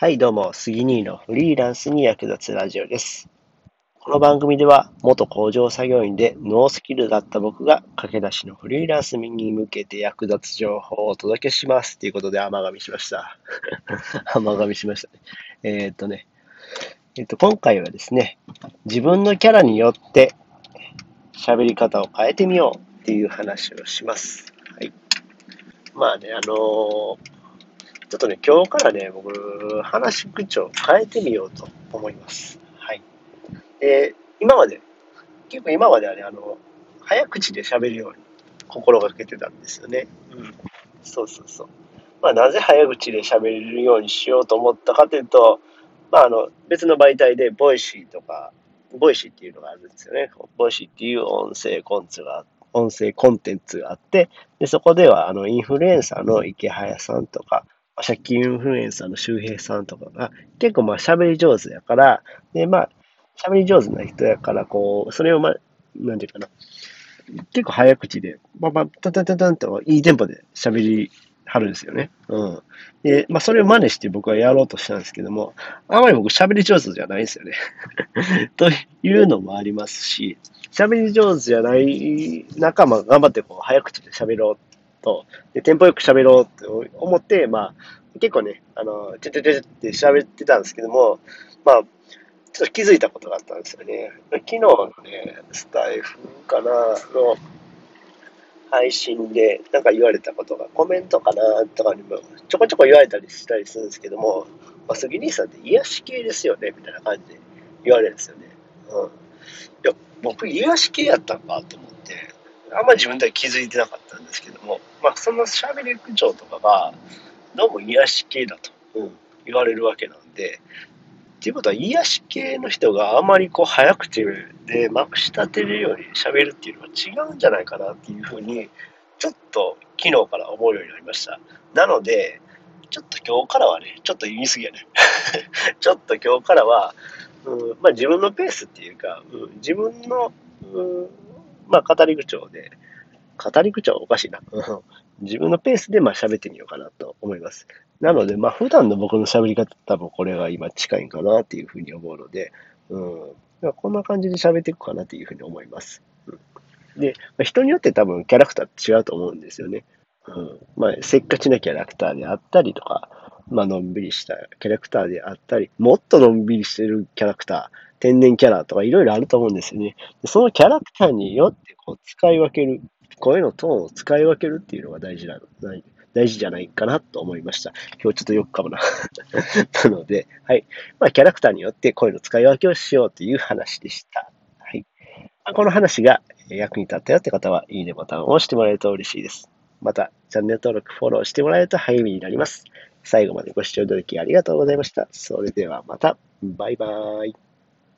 はい、どうも、杉兄のフリーランスに役立つラジオです。この番組では、元工場作業員でノースキルだった僕が駆け出しのフリーランスに向けて役立つ情報をお届けします。ということで、甘噛みしました。甘噛みしましたね。えーっとね、えーっと、今回はですね、自分のキャラによって喋り方を変えてみようっていう話をします。はい。まあね、あのーちょっとね、今日からね、僕、話口調を変えてみようと思います。はい。で、今まで、結構今まではね、あの、早口で喋るように心がけてたんですよね。うん。そうそうそう。まあ、なぜ早口で喋れるようにしようと思ったかというと、まあ、あの、別の媒体で、 Voicy とか、 Voicy っていうのがあるんですよね。 Voicy っていう音声コンテンツが、音声コンテンツがあって、で、そこでは、あの、インフルエンサーの池早さんとか、借金インフルエンサーの周平さんとかが結構まあ喋り上手やから、でまあ喋り上手な人やから、こう、それをまあ、なんていうかな、結構早口で、ババタタタタンといいテンポで喋りはるんですよね。うん。で、まあそれを真似して僕はやろうとしたんですけども、あまり僕喋り上手じゃないんですよね。というのもありますし、喋り上手じゃない仲間頑張ってこう早口で喋ろうと、で、テンポよく喋ろうと思って、まあ、結構ね、あの、ちょちょちょって喋ってたんですけども、まあ、ちょっと気づいたことがあったんですよね。昨日のね、スタイフかな、の配信でなんか言われたことが、コメントかなとかにもちょこちょこ言われたりしたりするんですけども、まあ、杉兄さんって癒し系ですよね、みたいな感じで言われるんですよね。うん。いや、僕癒し系やったんかと思って、あんまり自分では気づいてなかったんですけども、まあ、その喋り口調とかが、どうも癒し系だと、うん、言われるわけなんで、っていうことは癒し系の人があまりこう早口でまくし立てるように喋るっていうのは違うんじゃないかなっていうふうに、ちょっと昨日から思うようになりました。なので、ちょっと今日からはね、ちょっと言い過ぎやね。ちょっと今日からは、うんまあ、自分のペースっていうか、うん、自分の、うんまあ、語り口調で、語り口調はおかしいな。自分のペースでまあ喋ってみようかなと思います。なので、まあ普段の僕の喋り方多分これが今近いんかなっていうふうに思うので、うん、こんな感じで喋っていくかなというふうに思います。うん、で、まあ人によって多分キャラクターって違うと思うんですよね。うん、まあせっかちなキャラクターであったりとか、まあのんびりしたキャラクターであったり、もっとのんびりしてるキャラクター、天然キャラとかいろいろあると思うんですよね。そのキャラクターによってこう使い分ける声のトーンを使い分けるっていうのが大事なの、大事じゃないかなと思いました。今日ちょっとよくかもな。なので、はい。まあ、キャラクターによって声の使い分けをしようという話でした。はい。まあこの話が役に立ったよって方は、いいねボタンを押してもらえると嬉しいです。また、チャンネル登録、フォローしてもらえると励みになります。最後までご視聴いただきありがとうございました。それではまた。バイバーイ。